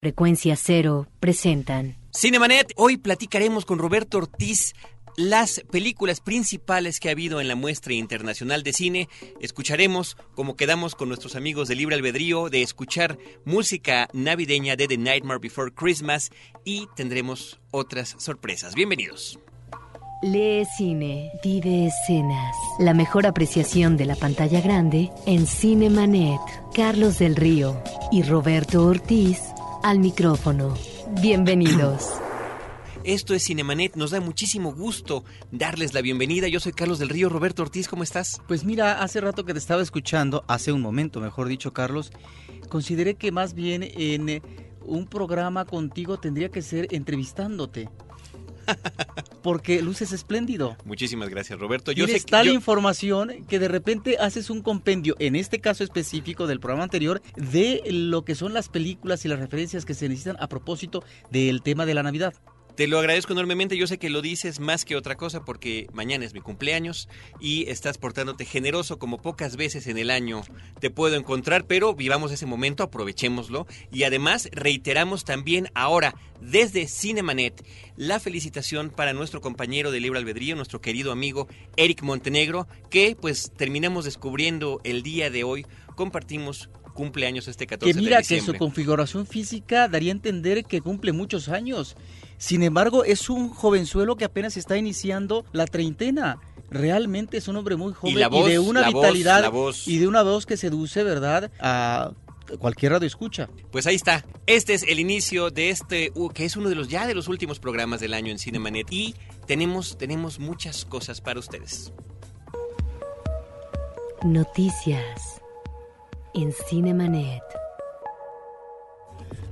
Frecuencia Cero presentan. Cinemanet, hoy platicaremos con Roberto Ortiz las películas principales que ha habido en la muestra internacional de cine. Escucharemos, como quedamos con nuestros amigos de Libre Albedrío, de escuchar música navideña de The Nightmare Before Christmas y tendremos otras sorpresas. Bienvenidos. Lee cine, vive escenas. La mejor apreciación de la pantalla grande en Cinemanet. Carlos del Río y Roberto Ortiz al micrófono. Bienvenidos. Esto es Cinemanet, nos da muchísimo gusto darles la bienvenida. Yo soy Carlos del Río, Roberto Ortiz, ¿cómo estás? Pues mira, hace rato que te estaba escuchando, hace un momento, mejor dicho, Carlos, consideré que más bien en eh, un programa contigo tendría que ser entrevistándote. Porque luces espléndido. Muchísimas gracias, Roberto. Yo Tienes sé que- tal yo- información que de repente haces un compendio, en este caso específico del programa anterior, de lo que son las películas y las referencias que se necesitan a propósito del tema de la Navidad. Te lo agradezco enormemente. Yo sé que lo dices más que otra cosa porque mañana es mi cumpleaños y estás portándote generoso como pocas veces en el año te puedo encontrar, pero vivamos ese momento, aprovechémoslo y además reiteramos también ahora desde Cinemanet la felicitación para nuestro compañero de Libre Albedrío, nuestro querido amigo Eric Montenegro, que pues terminamos descubriendo el día de hoy, compartimos cumpleaños este 14 Que mira de que su configuración física daría a entender que cumple muchos años. Sin embargo, es un jovenzuelo que apenas está iniciando la treintena. Realmente es un hombre muy joven voz, de una voz, vitalidad voz. y de una voz que seduce, ¿verdad? A cualquier radio escucha. Pues ahí está. Este es el inicio de este, uh, que es uno de los ya de los últimos programas del año en Cinemanet. Y tenemos, tenemos muchas cosas para ustedes. Noticias en Cinemanet.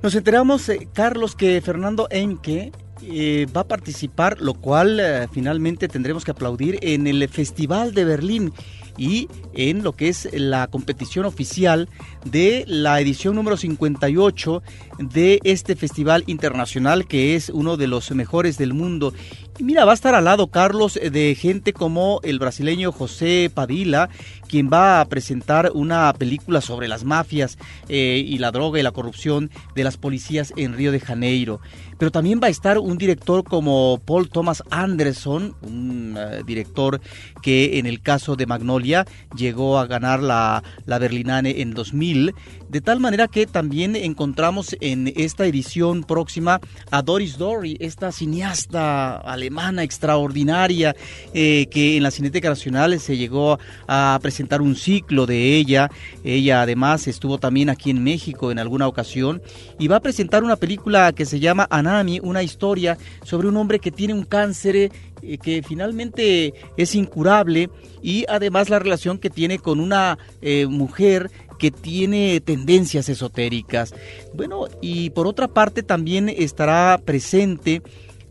Nos enteramos, eh, Carlos, que Fernando Enke eh, va a participar, lo cual eh, finalmente tendremos que aplaudir en el Festival de Berlín y en lo que es la competición oficial de la edición número 58 de este festival internacional que es uno de los mejores del mundo. Mira, va a estar al lado Carlos eh, de gente como el brasileño José Padilla, quien va a presentar una película sobre las mafias eh, y la droga y la corrupción de las policías en Río de Janeiro. Pero también va a estar un director como Paul Thomas Anderson, un eh, director que en el caso de Magnolia llegó a ganar la, la Berlinale en 2000, de tal manera que también encontramos en esta edición próxima a Doris Dory, esta cineasta alemana extraordinaria eh, que en la Cineteca Nacional se llegó a presentar un ciclo de ella. Ella además estuvo también aquí en México en alguna ocasión y va a presentar una película que se llama Anami, una historia sobre un hombre que tiene un cáncer eh, que finalmente es incurable y además la relación que tiene con una eh, mujer que tiene tendencias esotéricas. Bueno, y por otra parte también estará presente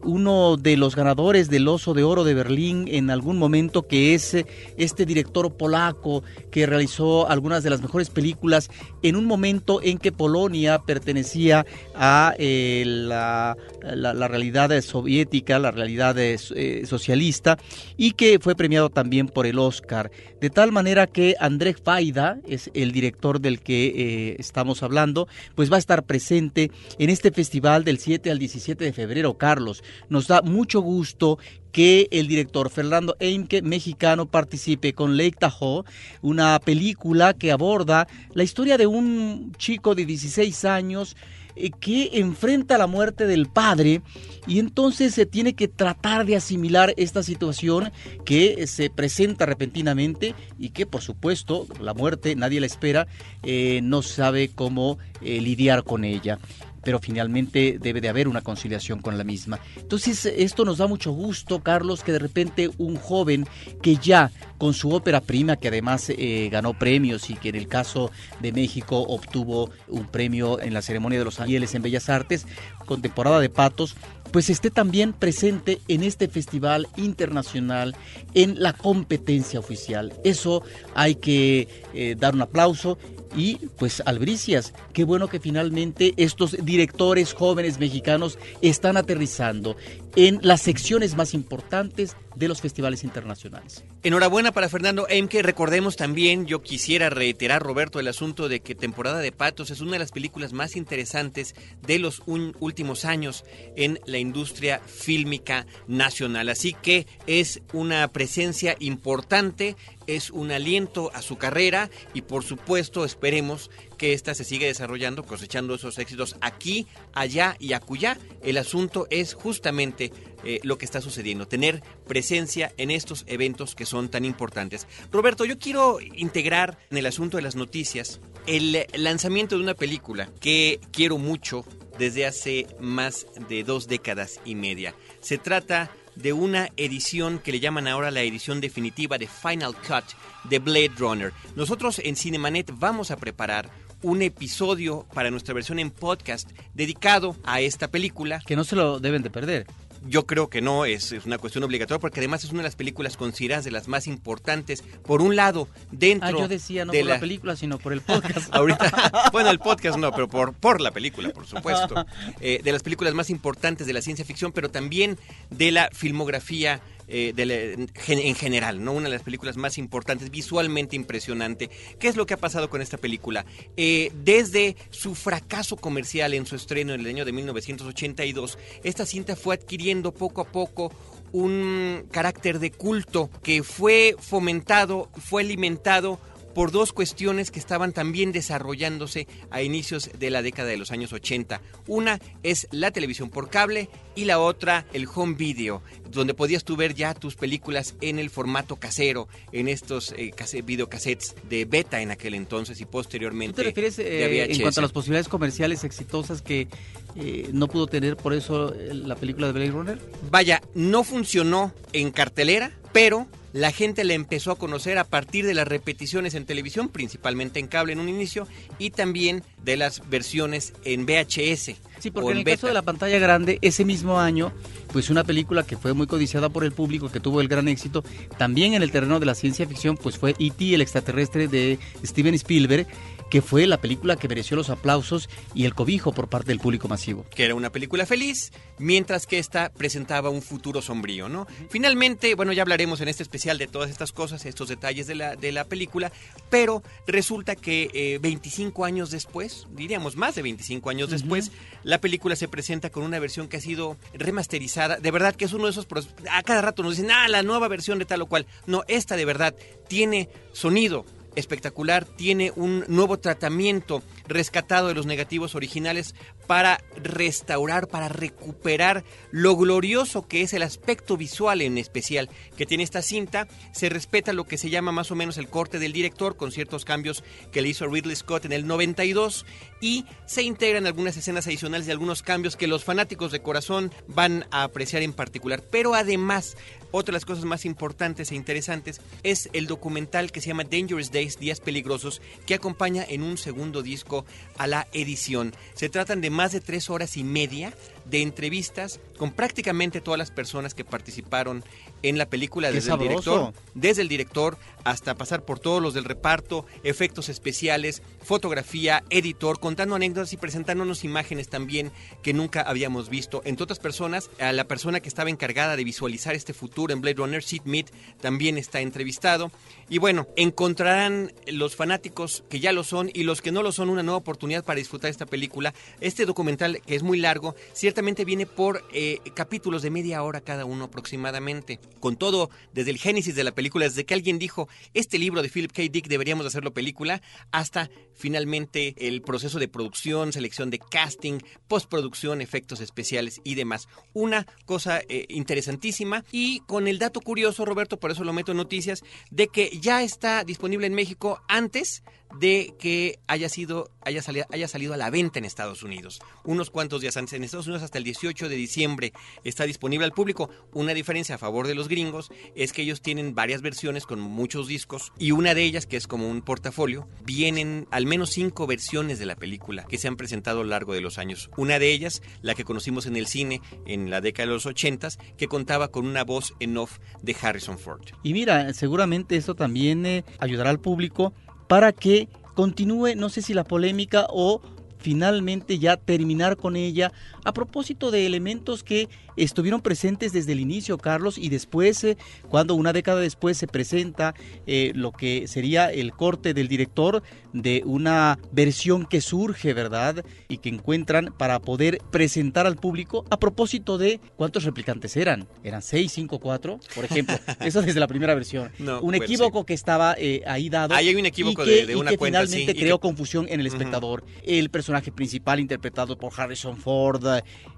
uno de los ganadores del Oso de Oro de Berlín en algún momento, que es eh, este director polaco que realizó algunas de las mejores películas en un momento en que Polonia pertenecía a eh, la, la- realidad soviética, la realidad eh, so- socialista, y que fue premiado también por el Oscar. De tal manera que Andrzej Faida es el director del que estamos hablando, pues va a estar presente en este festival del 7 al 17 de febrero, Carlos. Nos da mucho gusto que el director Fernando Eimke, mexicano, participe con Lake Tahoe, una película que aborda la historia de un chico de 16 años eh, que enfrenta la muerte del padre y entonces se tiene que tratar de asimilar esta situación que se presenta repentinamente y que por supuesto la muerte nadie la espera, eh, no sabe cómo eh, lidiar con ella pero finalmente debe de haber una conciliación con la misma. Entonces, esto nos da mucho gusto, Carlos, que de repente un joven que ya con su ópera prima, que además eh, ganó premios y que en el caso de México obtuvo un premio en la ceremonia de los Ángeles en Bellas Artes, con temporada de patos, pues esté también presente en este festival internacional, en la competencia oficial. Eso hay que eh, dar un aplauso y pues albricias, qué bueno que finalmente estos directores jóvenes mexicanos están aterrizando en las secciones más importantes de los festivales internacionales. Enhorabuena para Fernando Emke. Recordemos también, yo quisiera reiterar, Roberto, el asunto de que Temporada de Patos es una de las películas más interesantes de los últimos años en la industria fílmica nacional. Así que es una presencia importante, es un aliento a su carrera y por supuesto esperemos que ésta se siga desarrollando, cosechando esos éxitos aquí, allá y acullá. El asunto es justamente eh, lo que está sucediendo, tener presencia en estos eventos que son tan importantes. Roberto, yo quiero integrar en el asunto de las noticias el lanzamiento de una película que quiero mucho desde hace más de dos décadas y media. Se trata de una edición que le llaman ahora la edición definitiva de Final Cut de Blade Runner. Nosotros en Cinemanet vamos a preparar un episodio para nuestra versión en podcast dedicado a esta película. Que no se lo deben de perder. Yo creo que no, es, una cuestión obligatoria porque además es una de las películas consideradas de las más importantes. Por un lado, dentro. Ah, yo decía no por la... película, sino por el podcast. Ahorita, bueno, el podcast no, pero por, por la película, por supuesto. Eh, de las películas más importantes de la ciencia ficción, pero también de la filmografía eh, en general, ¿no? Una de las películas más importantes, visualmente impresionante. ¿Qué es lo que ha pasado con esta película? Eh, desde su fracaso comercial en su estreno en el año de 1982, esta cinta fue adquiriendo poco a poco un carácter de culto que fue fomentado, fue alimentado por dos cuestiones que estaban también desarrollándose a inicios de la década de los años 80. Una es la televisión por cable y la otra el home video, donde podías tú ver ya tus películas en el formato casero, en estos eh, videocassettes de beta en aquel entonces y posteriormente. ¿Tú te refieres eh, en cuanto a las posibilidades comerciales exitosas que eh, no pudo tener por eso la película de Blade Runner? Vaya, no funcionó en cartelera, pero la gente la empezó a conocer a partir de las repeticiones en televisión, principalmente en cable en un inicio, y también de las versiones en VHS. Sí, porque en, el caso de la pantalla grande, ese mismo año, pues una película que fue muy codiciada por el público, que tuvo el gran éxito, también en el terreno de la ciencia ficción, pues fue E.T., el extraterrestre de Steven Spielberg, que fue la película que mereció los aplausos y el cobijo por parte del público masivo. Que era una película feliz, mientras que esta presentaba un futuro sombrío, ¿no? Finalmente, bueno, ya hablaremos en este especial de todas estas cosas, estos detalles de la, de la película, pero resulta que 25 eh, años después, diríamos más de 25 años después, la película se presenta con una versión que ha sido remasterizada. De verdad que es uno de esos... A cada rato nos dicen, ah, la nueva versión de tal o cual. No, esta de verdad tiene sonido, espectacular, tiene un nuevo tratamiento rescatado de los negativos originales para restaurar, para recuperar lo glorioso que es el aspecto visual en especial que tiene esta cinta. Se respeta lo que se llama más o menos el corte del director con ciertos cambios que le hizo Ridley Scott en el 92 y se integran algunas escenas adicionales y algunos cambios que los fanáticos de corazón van a apreciar en particular. Pero además, otra de las cosas más importantes e interesantes es el documental que se llama Dangerous Días Peligrosos, que acompaña en un segundo disco a la edición. Se tratan de más de tres horas y media de entrevistas con prácticamente todas las personas que participaron en la película desde el director, desde el director hasta pasar por todos los del reparto, efectos especiales, fotografía, editor, contando anécdotas y presentándonos imágenes también que nunca habíamos visto. Entre otras personas, a la persona que estaba encargada de visualizar este futuro en Blade Runner, Sid Mead, también está entrevistado. Y bueno, encontrarán los fanáticos que ya lo son y los que no lo son una nueva oportunidad para disfrutar esta película. Este documental, que es muy largo, ciertamente viene por eh, capítulos de media hora cada uno aproximadamente con todo desde el génesis de la película, desde que alguien dijo, este libro de Philip K. Dick deberíamos hacerlo película, hasta finalmente el proceso de producción, selección de casting, postproducción, efectos especiales y demás. Una cosa eh, interesantísima y con el dato curioso, Roberto, por eso lo meto en noticias, de que ya está disponible en México antes de que haya sido haya salido, haya salido a la venta en Estados Unidos. Unos cuantos días antes en Estados Unidos hasta el 18 de diciembre está disponible al público. Una diferencia a favor de los gringos es que ellos tienen varias versiones con muchos discos y una de ellas que es como un portafolio vienen al menos cinco versiones de la película que se han presentado a lo largo de los años. Una de ellas, la que conocimos en el cine en la década de los 80 que contaba con una voz en off de Harrison Ford. Y mira, seguramente eso también eh, ayudará al público para que continúe, no sé si la polémica o finalmente ya terminar con ella a propósito de elementos que estuvieron presentes desde el inicio, Carlos, y después, eh, cuando una década después se presenta eh, lo que sería el corte del director de una versión que surge, ¿verdad? Y que encuentran para poder presentar al público a propósito de cuántos replicantes eran. ¿Eran seis, cinco, cuatro? Por ejemplo, eso desde la primera versión. un equívoco que estaba eh, ahí dado. Ahí hay un equívoco de, una que cuenta, finalmente creó confusión en el espectador. El personaje principal interpretado por Harrison Ford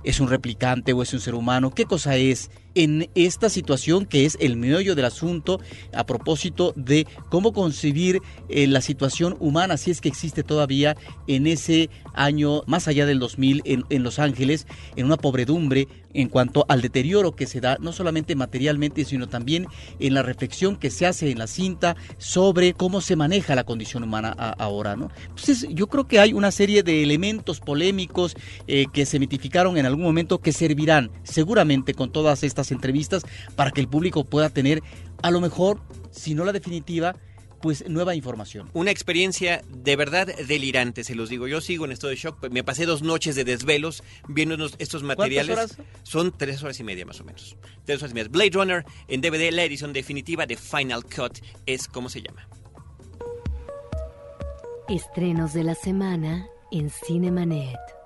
es un replicante o es un ser humano. ¿Qué cosa es? en esta situación que es el meollo del asunto a propósito de cómo concebir eh, la situación humana, si es que existe todavía en ese año más allá del 2000 en, en Los Ángeles, en una pobredumbre en cuanto al deterioro que se da, no solamente materialmente, sino también en la reflexión que se hace en la cinta sobre cómo se maneja la condición humana ahora. ¿no? Entonces, yo creo que hay una serie de elementos polémicos eh, que se mitificaron en algún momento que servirán seguramente con todas estas entrevistas para que el público pueda tener, a lo mejor, si no la definitiva, pues nueva información. Una experiencia de verdad delirante, se los digo. Yo sigo en estado de shock. Me pasé dos noches de desvelos viendo estos materiales. Horas? Son tres horas y media más o menos. Tres horas y media. Blade Runner en DVD, la edición definitiva de Final Cut es como se llama. Estrenos de la semana en Cinemanet.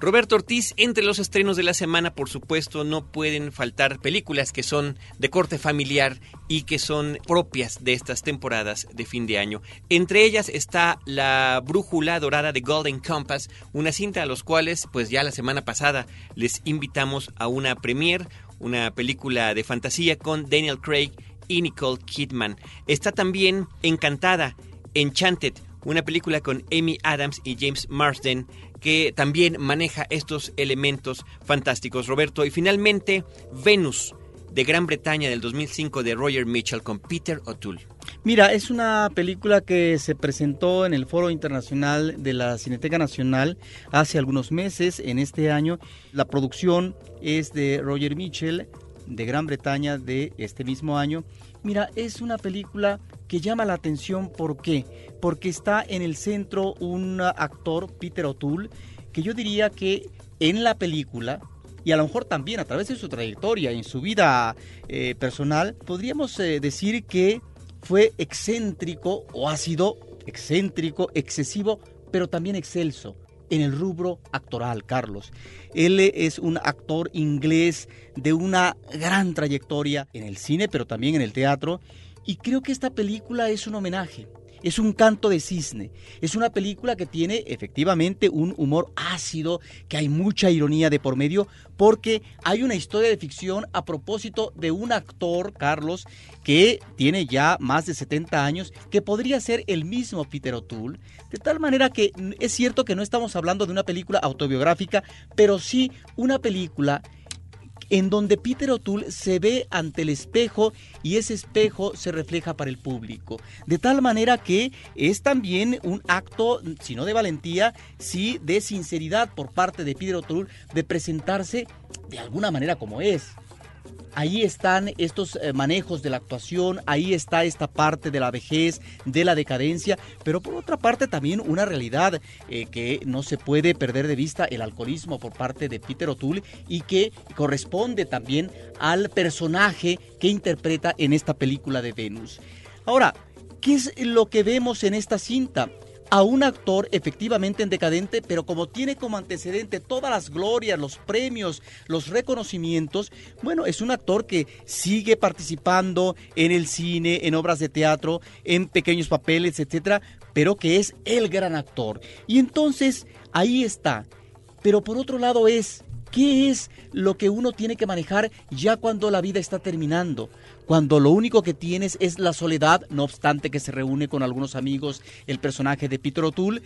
Roberto Ortiz, entre los estrenos de la semana, por supuesto, no pueden faltar películas que son de corte familiar y que son propias de estas temporadas de fin de año. Entre ellas está La Brújula Dorada de Golden Compass, una cinta a los cuales, pues ya la semana pasada les invitamos a una premiere, una película de fantasía con Daniel Craig y Nicole Kidman. Está también Encantada, Enchanted, una película con Amy Adams y James Marsden que también maneja estos elementos fantásticos, Roberto. Y finalmente, Venus, de Gran Bretaña del 2005 de Roger Mitchell con Peter O'Toole. Mira, es una película que se presentó en el Foro Internacional de la Cineteca Nacional hace algunos meses, en este año. La producción es de Roger Mitchell, de Gran Bretaña, de este mismo año. Mira, es una película que llama la atención, ¿por qué? Porque está en el centro un actor, Peter O'Toole, que yo diría que en la película, y a lo mejor también a través de su trayectoria, en su vida eh, personal, podríamos eh, decir que fue excéntrico o ha sido excéntrico, excesivo, pero también excelso en el rubro actoral, Carlos. Él es un actor inglés de una gran trayectoria en el cine, pero también en el teatro, y creo que esta película es un homenaje. Es un canto de cisne. Es una película que tiene efectivamente un humor ácido, que hay mucha ironía de por medio, porque hay una historia de ficción a propósito de un actor, Carlos, que tiene ya más de 70 años, que podría ser el mismo Peter O'Toole. De tal manera que es cierto que no estamos hablando de una película autobiográfica, pero sí una película en donde Peter O'Toole se ve ante el espejo y ese espejo se refleja para el público. De tal manera que es también un acto, si no de valentía, sí de sinceridad por parte de Peter O'Toole de presentarse de alguna manera como es ahí están estos eh, manejos de la actuación, ahí está esta parte de la vejez, de la decadencia, pero por otra parte también una realidad eh, que no se puede perder de vista, el alcoholismo por parte de Peter O'Toole y que corresponde también al personaje que interpreta en esta película de Venus. Ahora, ¿qué es lo que vemos en esta cinta? A un actor efectivamente en decadente, pero como tiene como antecedente todas las glorias, los premios, los reconocimientos, bueno, es un actor que sigue participando en el cine, en obras de teatro, en pequeños papeles, etcétera, pero que es el gran actor. Y entonces ahí está. Pero por otro lado es ¿Qué es lo que uno tiene que manejar ya cuando la vida está terminando? cuando lo único que tienes es la soledad, no obstante que se reúne con algunos amigos el personaje de Peter O'Toole,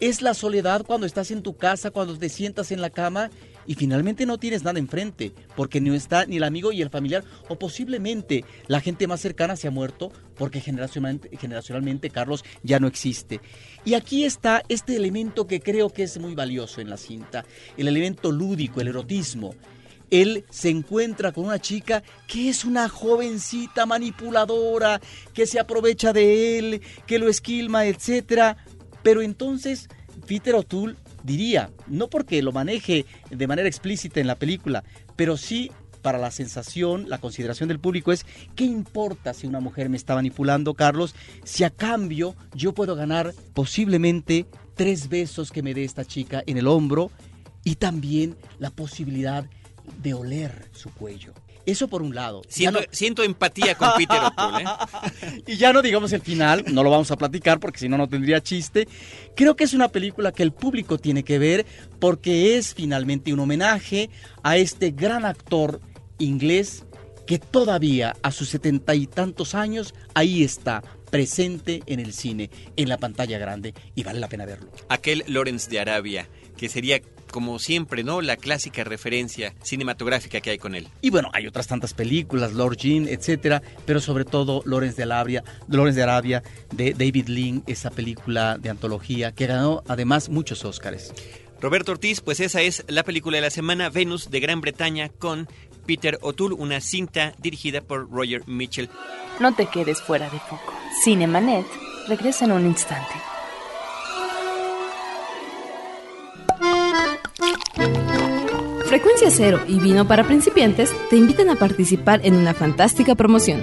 es la soledad cuando estás en tu casa, cuando te sientas en la cama y finalmente no tienes nada enfrente, porque no está ni el amigo y el familiar, o posiblemente la gente más cercana se ha muerto, porque generacionalmente, generacionalmente Carlos ya no existe. Y aquí está este elemento que creo que es muy valioso en la cinta, el elemento lúdico, el erotismo él se encuentra con una chica que es una jovencita manipuladora, que se aprovecha de él, que lo esquilma, etc. Pero entonces Peter O'Toole diría, no porque lo maneje de manera explícita en la película, pero sí para la sensación, la consideración del público es, ¿qué importa si una mujer me está manipulando, Carlos? Si a cambio yo puedo ganar posiblemente tres besos que me dé esta chica en el hombro y también la posibilidad de oler su cuello. Eso por un lado. Siento, Ya no- siento empatía con Peter O'Toole. ¿eh? y ya no digamos el final, no lo vamos a platicar porque si no, no tendría chiste. Creo que es una película que el público tiene que ver porque es finalmente un homenaje a este gran actor inglés que todavía a sus setenta y tantos años ahí está presente en el cine, en la pantalla grande y vale la pena verlo. Aquel Lawrence de Arabia, que sería como siempre, ¿no? La clásica referencia cinematográfica que hay con él. Y bueno, hay otras tantas películas, Lord Jean, etcétera, pero sobre todo Lawrence de Arabia, Lawrence de Arabia de David Lean, esa película de antología que ganó además muchos Óscares. Roberto Ortiz, pues esa es la película de la semana, Venus de Gran Bretaña con Peter O'Toole, una cinta dirigida por Roger Mitchell. No te quedes fuera de foco. Cinemanet regresa en un instante. Frecuencia Cero y Vino para Principiantes te invitan a participar en una fantástica promoción.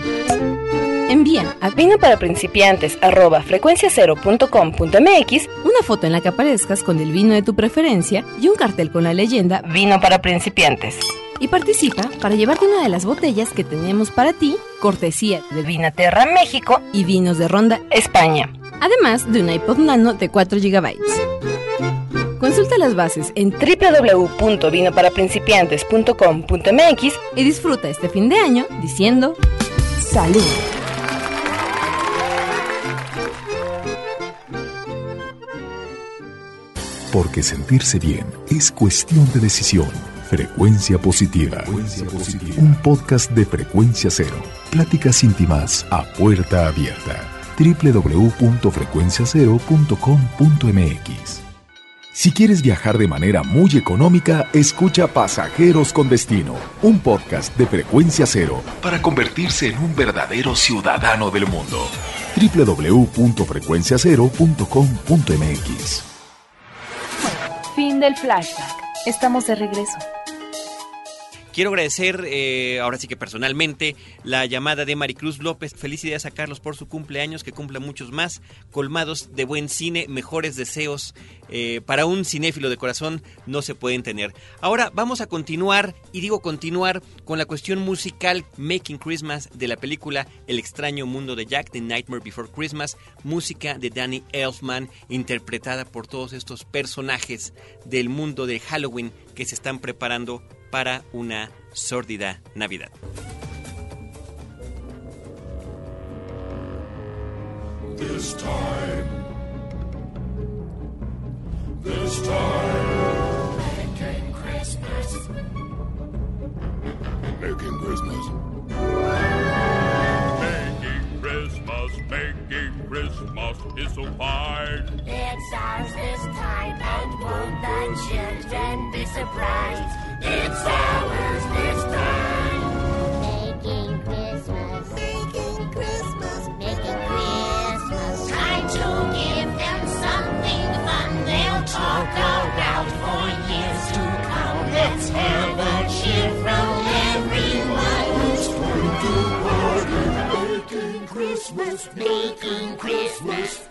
Envía a Vino para principiantes arroba una foto en la que aparezcas con el vino de tu preferencia y un cartel con la leyenda Vino para principiantes. y participa para llevarte una de las botellas que tenemos para ti, cortesía De Vinaterra, México, y vinos de ronda, España. además de un iPod Nano de 4 GB. Consulta las bases en www.vinoparaprincipiantes.com.mx y disfruta este fin de año diciendo salud. Porque sentirse bien es cuestión de decisión. Frecuencia positiva. Un podcast de frecuencia cero. Pláticas íntimas a puerta abierta. www.frecuenciacero.com.mx Si quieres viajar de manera muy económica, escucha Pasajeros con Destino, un podcast de frecuencia cero para convertirse en un verdadero ciudadano del mundo. www.frecuenciacero.com.mx Fin del flashback. Estamos de regreso. Quiero agradecer, eh, ahora sí que personalmente, la llamada de Maricruz López. Felicidades a Carlos por su cumpleaños, que cumpla muchos más, colmados de buen cine, mejores deseos. eh, para un cinéfilo de corazón no se pueden tener. Ahora vamos a continuar, y digo continuar, con la cuestión musical Making Christmas de la película El extraño mundo de Jack, The Nightmare Before Christmas, música de Danny Elfman, interpretada por todos estos personajes del mundo de Halloween que se están preparando para una sórdida Navidad. This time. This time. Making Christmas. Making Christmas. Christmas is so fine. It's ours this time, and won't the children be surprised? It's ours this time. Making Christmas. Making Christmas. Making Christmas. Time to give them something fun they'll talk about for years to come. Let's have Christmas. Making Christmas.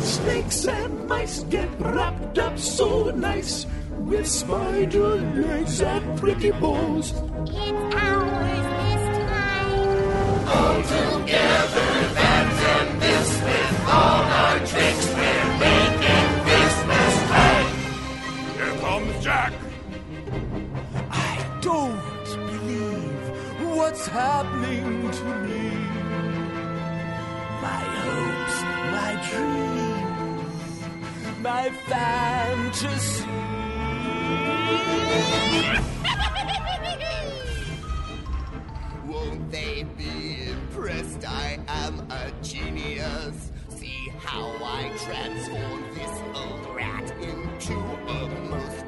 Snakes and mice get wrapped up so nice with spider legs and pretty bows. It's ours this time. Here comes Jack. I don't believe what's happening to me. My hopes, my dreams, my fantasy. Won't they be impressed? I am a genius. See how I transform this old rat into a most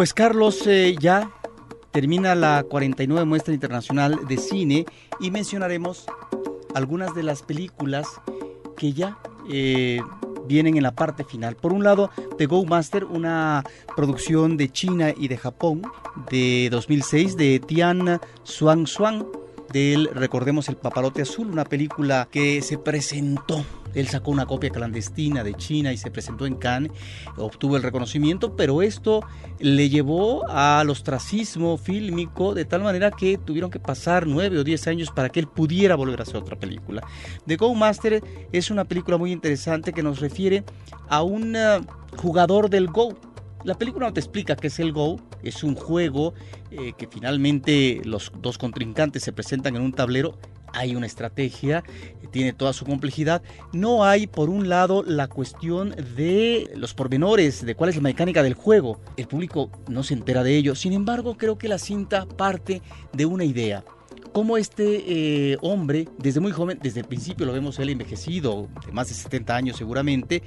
Pues Carlos, eh, ya termina la 49 muestra internacional de cine y mencionaremos algunas de las películas que ya eh, vienen en la parte final. Por un lado, The Go Master, una producción de China y de Japón de 2006 de Tian Xuan Xuan del, recordemos, El Papalote Azul, una película que se presentó. Él sacó una copia clandestina de China y se presentó en Cannes, obtuvo el reconocimiento, pero esto le llevó al ostracismo fílmico de tal manera que tuvieron que pasar nueve o diez años para que él pudiera volver a hacer otra película. The Go Master es una película muy interesante que nos refiere a un eh, jugador del Go, la película no te explica qué es el Go, es un juego eh, que finalmente los dos contrincantes se presentan en un tablero. Hay una estrategia, eh, tiene toda su complejidad. No hay, por un lado, la cuestión de los pormenores, de cuál es la mecánica del juego. El público no se entera de ello. Sin embargo, creo que la cinta parte de una idea cómo este eh, hombre, desde muy joven, desde el principio lo vemos él envejecido, de más de 70 años seguramente,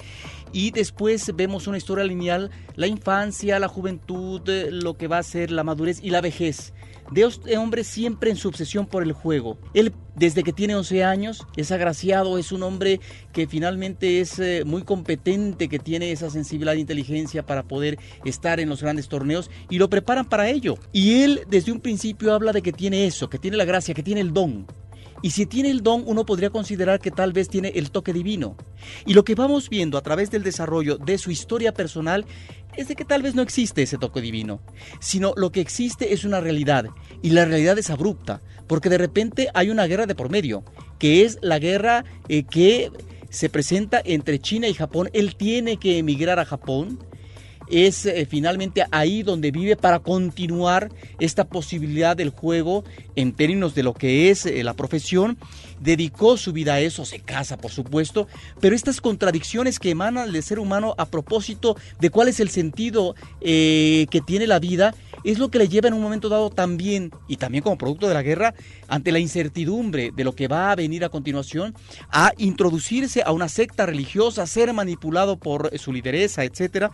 y después vemos una historia lineal, la infancia, la juventud, eh, lo que va a ser la madurez y la vejez. De este hombre siempre en su obsesión por el juego. Él desde que tiene 11 años es agraciado, es un hombre que finalmente es eh, muy competente, que tiene esa sensibilidad e inteligencia para poder estar en los grandes torneos y lo preparan para ello. Y él desde un principio habla de que tiene eso, que tiene la gracia, que tiene el don. Y si tiene el don, uno podría considerar que tal vez tiene el toque divino. Y lo que vamos viendo a través del desarrollo de su historia personal es de que tal vez no existe ese toque divino, sino lo que existe es una realidad. Y la realidad es abrupta, porque de repente hay una guerra de por medio, que es la guerra eh, que se presenta entre China y Japón. Él tiene que emigrar a Japón es eh, finalmente ahí donde vive para continuar esta posibilidad del juego en términos de lo que es eh, la profesión. Dedicó su vida a eso, se casa por supuesto, pero estas contradicciones que emanan del ser humano a propósito de cuál es el sentido eh, que tiene la vida, es lo que le lleva en un momento dado también, y también como producto de la guerra, ante la incertidumbre de lo que va a venir a continuación, a introducirse a una secta religiosa, a ser manipulado por su lideresa, etcétera.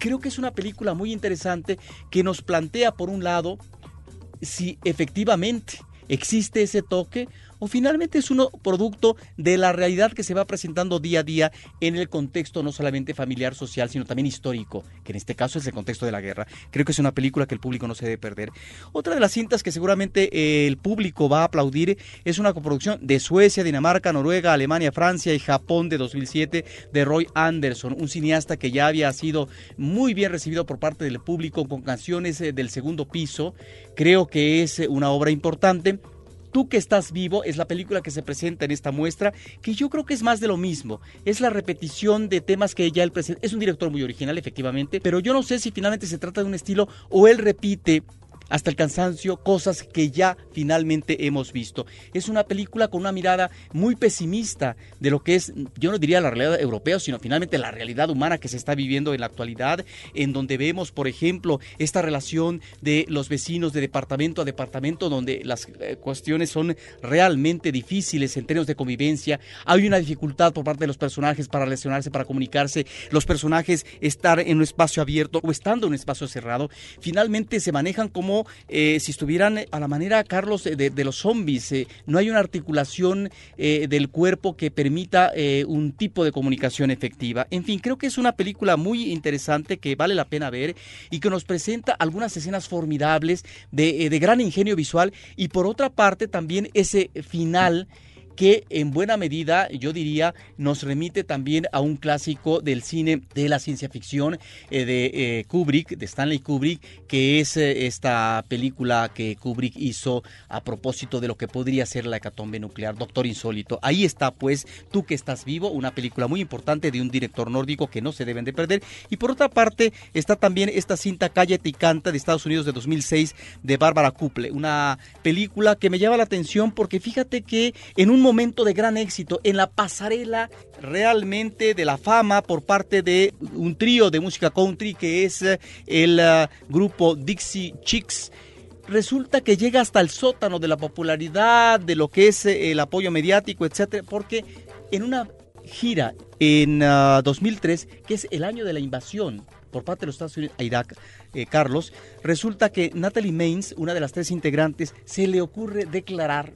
Creo que es una película muy interesante que nos plantea, por un lado, si efectivamente existe ese toque o finalmente es un producto de la realidad que se va presentando día a día en el contexto no solamente familiar, social, sino también histórico, que en este caso es el contexto de la guerra. Creo que es una película que el público no se debe perder. Otra de las cintas que seguramente eh, el público va a aplaudir es una coproducción de Suecia, Dinamarca, Noruega, Alemania, Francia y Japón de 2007 de Roy Anderson, un cineasta que ya había sido muy bien recibido por parte del público con canciones eh, del segundo piso. Creo que es una obra importante. Tú que estás vivo es la película que se presenta en esta muestra, que yo creo que es más de lo mismo. Es la repetición de temas que ya él presenta. Es un director muy original, efectivamente, pero yo no sé si finalmente se trata de un estilo o él repite hasta el cansancio, cosas que ya finalmente hemos visto. Es una película con una mirada muy pesimista de lo que es, yo no diría la realidad europea, sino finalmente la realidad humana que se está viviendo en la actualidad, en donde vemos, por ejemplo, esta relación de los vecinos de departamento a departamento, donde las eh, cuestiones son realmente difíciles en términos de convivencia. Hay una dificultad por parte de los personajes para relacionarse, para comunicarse, los personajes estar en un espacio abierto o estando en un espacio cerrado, finalmente se manejan como eh, si estuvieran a la manera, Carlos, de, los zombies. eh, no hay una articulación eh, del cuerpo que permita un tipo de comunicación efectiva. En fin, creo que es una película muy interesante que vale la pena ver y que nos presenta algunas escenas formidables de, de gran ingenio visual y por otra parte también ese final que en buena medida, yo diría, nos remite también a un clásico del cine de la ciencia ficción eh, de eh, Kubrick, de Stanley Kubrick, que es eh, esta película que Kubrick hizo a propósito de lo que podría ser la hecatombe nuclear, Doctor Insólito. Ahí está, pues, Tú que estás vivo, una película muy importante de un director nórdico que no se deben de perder. Y por otra parte, está también esta cinta Cállate y Canta de Estados Unidos de 2006 de Bárbara Kuple, una película que me llama la atención porque fíjate que en un momento de gran éxito, en la pasarela realmente de la fama por parte de un trío de música country que es eh, el eh, grupo Dixie Chicks, resulta que llega hasta el sótano de la popularidad, de lo que es eh, el apoyo mediático, etcétera, porque en una gira en ah, 2003, que es el año de la invasión por parte de los Estados Unidos a Irak, Carlos, resulta que Natalie Maines, una de las tres integrantes, se le ocurre declarar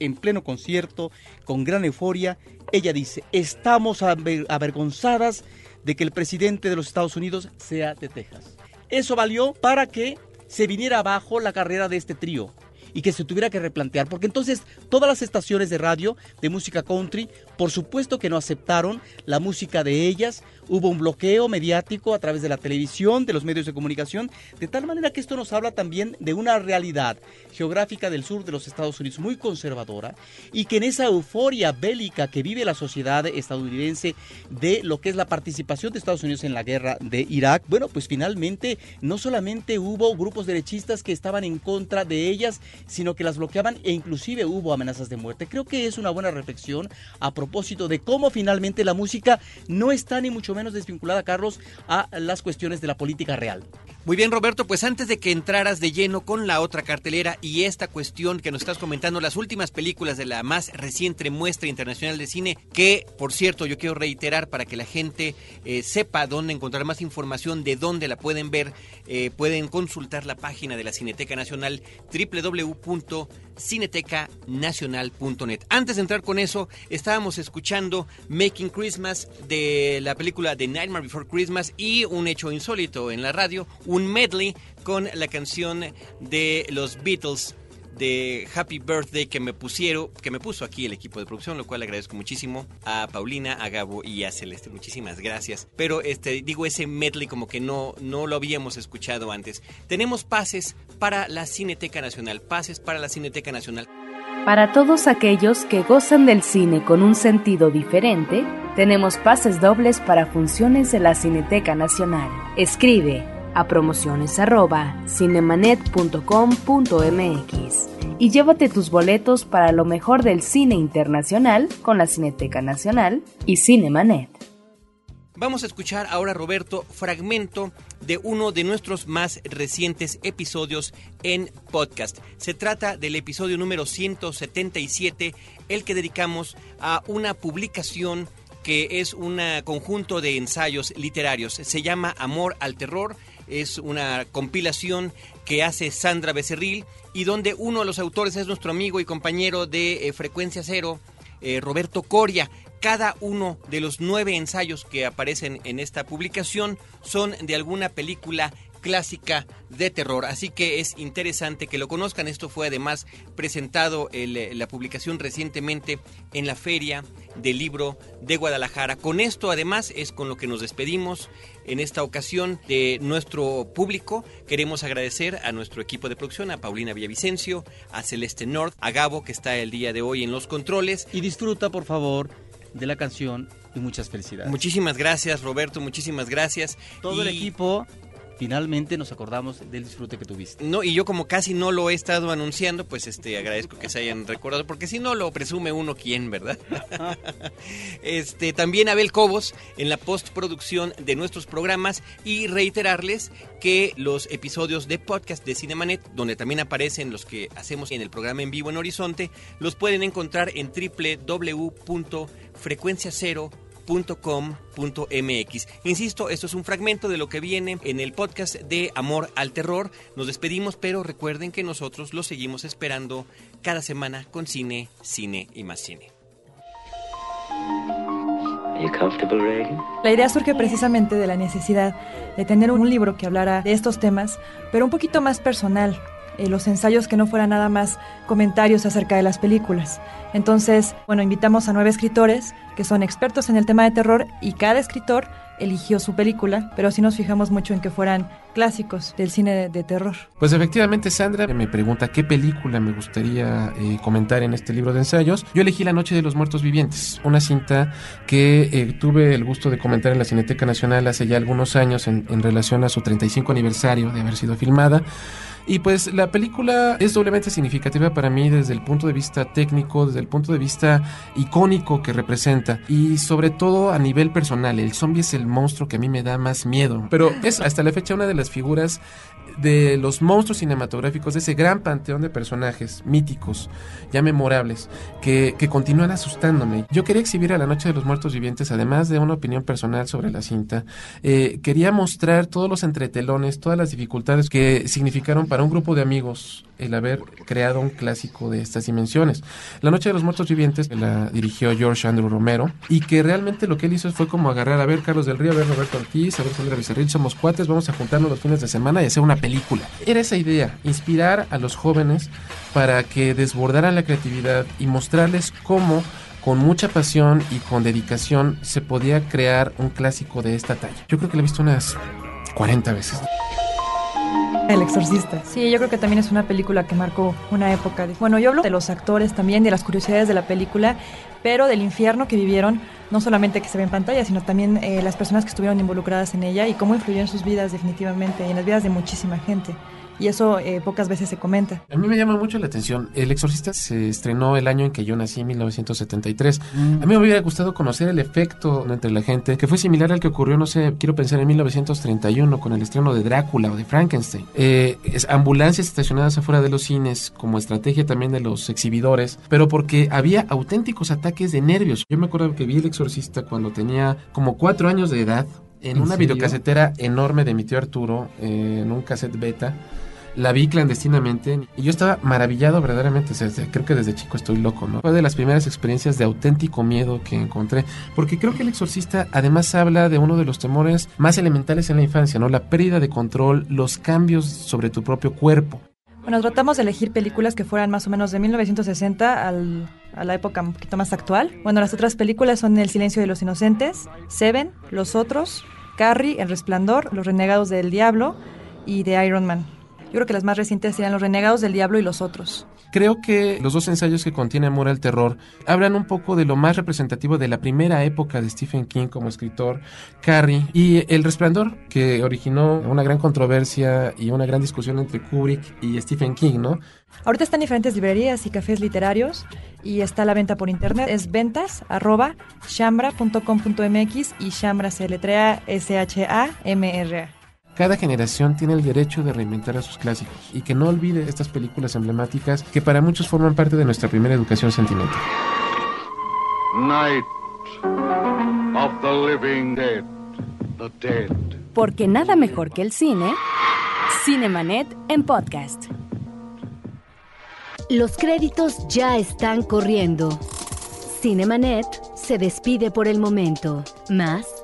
en pleno concierto, con gran euforia, ella dice, estamos aver- avergonzadas de que el presidente de los Estados Unidos sea de Texas. Eso valió para que se viniera abajo la carrera de este trío y que se tuviera que replantear, porque entonces todas las estaciones de radio de música country, por supuesto que no aceptaron la música de ellas, hubo un bloqueo mediático a través de la televisión, de los medios de comunicación, de tal manera que esto nos habla también de una realidad geográfica del sur de los Estados Unidos muy conservadora y que en esa euforia bélica que vive la sociedad estadounidense de lo que es la participación de Estados Unidos en la guerra de Irak, bueno, pues finalmente no solamente hubo grupos derechistas que estaban en contra de ellas, sino que las bloqueaban e inclusive hubo amenazas de muerte. Creo que es una buena reflexión a propósito de cómo finalmente la música no está ni mucho menos desvinculada, Carlos, a las cuestiones de la política real. Muy bien, Roberto, pues antes de que entraras de lleno con la otra cartelera y esta cuestión que nos estás comentando, las últimas películas de la más reciente muestra internacional de cine, que por cierto yo quiero reiterar para que la gente eh, sepa dónde encontrar más información, de dónde la pueden ver, eh, pueden consultar la página de la Cineteca Nacional www.cinetecanacional.net. Antes de entrar con eso, estábamos escuchando Making Christmas de la película The Nightmare Before Christmas y un hecho insólito en la radio, un medley con la canción de los Beatles de Happy Birthday que me pusieron, que me puso aquí el equipo de producción, lo cual agradezco muchísimo a Paulina, a Gabo y a Celeste. Muchísimas gracias. Pero este digo ese medley como que no no lo habíamos escuchado antes. Tenemos pases para la Cineteca Nacional, pases para la Cineteca Nacional. Para todos aquellos que gozan del cine con un sentido diferente, tenemos pases dobles para funciones de la Cineteca Nacional. Escribe a promociones arroba cinemanet.com.mx y llévate tus boletos para lo mejor del cine internacional con la Cineteca Nacional y Cinemanet. Vamos a escuchar ahora, Roberto, fragmento de uno de nuestros más recientes episodios en podcast. Se trata del episodio número 177, el que dedicamos a una publicación que es un conjunto de ensayos literarios. Se llama Amor al Terror. Es una compilación que hace Sandra Becerril y donde uno de los autores es nuestro amigo y compañero de eh, Frecuencia Cero, eh, Roberto Coria. Cada uno de los nueve ensayos que aparecen en esta publicación son de alguna película clásica de terror. Así que es interesante que lo conozcan. Esto fue además presentado el, la publicación recientemente en la Feria del Libro de Guadalajara. Con esto además es con lo que nos despedimos en esta ocasión de nuestro público. Queremos agradecer a nuestro equipo de producción, a Paulina Villavicencio, a Celeste North, a Gabo que está el día de hoy en los controles. Y disfruta, por favor, de la canción y muchas felicidades. Muchísimas gracias, Roberto, muchísimas gracias. Todo el equipo, finalmente nos acordamos del disfrute que tuviste. No, y yo como casi no lo he estado anunciando, pues este agradezco que se hayan recordado, porque si no lo presume uno quién, ¿verdad? este también Abel Cobos en la postproducción de nuestros programas y reiterarles que los episodios de podcast de Cinemanet, donde también aparecen los que hacemos en el programa en vivo en Horizonte, los pueden encontrar en www.frecuenciacero.com.mx. Insisto, esto es un fragmento de lo que viene en el podcast de Amor al Terror. Nos despedimos, pero recuerden que nosotros lo seguimos esperando cada semana con cine, cine y más cine. La idea surge precisamente de la necesidad de tener un libro que hablara de estos temas, pero un poquito más personal. Eh, los ensayos que no fueran nada más comentarios acerca de las películas. Entonces, bueno, invitamos a nueve escritores que son expertos en el tema de terror y cada escritor eligió su película, pero sí nos fijamos mucho en que fueran clásicos del cine de, terror. Pues efectivamente Sandra me pregunta qué película me gustaría eh, comentar en este libro de ensayos. Yo elegí La Noche de los Muertos Vivientes, una cinta que eh, tuve el gusto de comentar en la Cineteca Nacional hace ya algunos años en, en relación a su 35 aniversario de haber sido filmada. Y pues la película es doblemente significativa para mí desde el punto de vista técnico, desde el punto de vista icónico que representa y sobre todo a nivel personal. El zombie es el monstruo que a mí me da más miedo. Pero es hasta la fecha una de las figuras de los monstruos cinematográficos, de ese gran panteón de personajes míticos, ya memorables, que, que continúan asustándome. Yo quería exhibir a La Noche de los Muertos Vivientes, además de una opinión personal sobre la cinta, eh, quería mostrar todos los entretelones, todas las dificultades que significaron para un grupo de amigos el haber creado un clásico de estas dimensiones. La Noche de los Muertos Vivientes la dirigió George Andrew Romero y que realmente lo que él hizo fue como agarrar a ver Carlos del Río, a ver Roberto Ortiz, a ver Sandra Becerril, somos cuates, vamos a juntarnos los fines de semana y hacer una película. Era esa idea, inspirar a los jóvenes para que desbordaran la creatividad y mostrarles cómo con mucha pasión y con dedicación se podía crear un clásico de esta talla. Yo creo que lo he visto unas 40 veces. El Exorcista. Sí, yo creo que también es una película que marcó una época. De... Bueno, yo hablo de los actores también, de las curiosidades de la película, pero del infierno que vivieron, no solamente que se ve en pantalla, sino también eh, las personas que estuvieron involucradas en ella y cómo influyó en sus vidas definitivamente y en las vidas de muchísima gente y eso eh, pocas veces se comenta. A mí me llama mucho la atención. El Exorcista se estrenó el año en que yo nací, en 1973. A mí me hubiera gustado conocer el efecto entre la gente, que fue similar al que ocurrió, no sé, quiero pensar en 1931 con el estreno de Drácula o de Frankenstein. Eh, es ambulancias estacionadas afuera de los cines como estrategia también de los exhibidores, pero porque había auténticos ataques de nervios. Yo me acuerdo que vi El Exorcista cuando tenía como cuatro años de edad en, una serio? videocasetera enorme de mi tío Arturo, eh, en un cassette beta. La vi clandestinamente y yo estaba maravillado verdaderamente. O sea, creo que desde chico estoy loco, ¿no? Fue de las primeras experiencias de auténtico miedo que encontré. Porque creo que el exorcista además habla de uno de los temores más elementales en la infancia, ¿no? La pérdida de control, los cambios sobre tu propio cuerpo. Bueno, tratamos de elegir películas que fueran más o menos de 1960 al- a la época un poquito más actual. Bueno, las otras películas son El silencio de los inocentes, Seven, Los Otros, Carrie, El Resplandor, Los Renegados del Diablo y The Iron Man. Yo creo que las más recientes serían Los Renegados del Diablo y Los Otros. Creo que los dos ensayos que contiene Amor al Terror hablan un poco de lo más representativo de la primera época de Stephen King como escritor, Carrie, y El Resplandor, que originó una gran controversia y una gran discusión entre Kubrick y Stephen King, ¿no? Ahorita están diferentes librerías y cafés literarios y está a la venta por internet. Es ventas arroba shambra.com.mx y shambra se letrea S-H-A-M-R-A. Cada generación tiene el derecho de reinventar a sus clásicos y que no olvide estas películas emblemáticas que para muchos forman parte de nuestra primera educación sentimental. Night of the living dead. The dead. Porque nada mejor que el cine, Cinemanet en podcast. Los créditos ya están corriendo. Cinemanet se despide por el momento. Más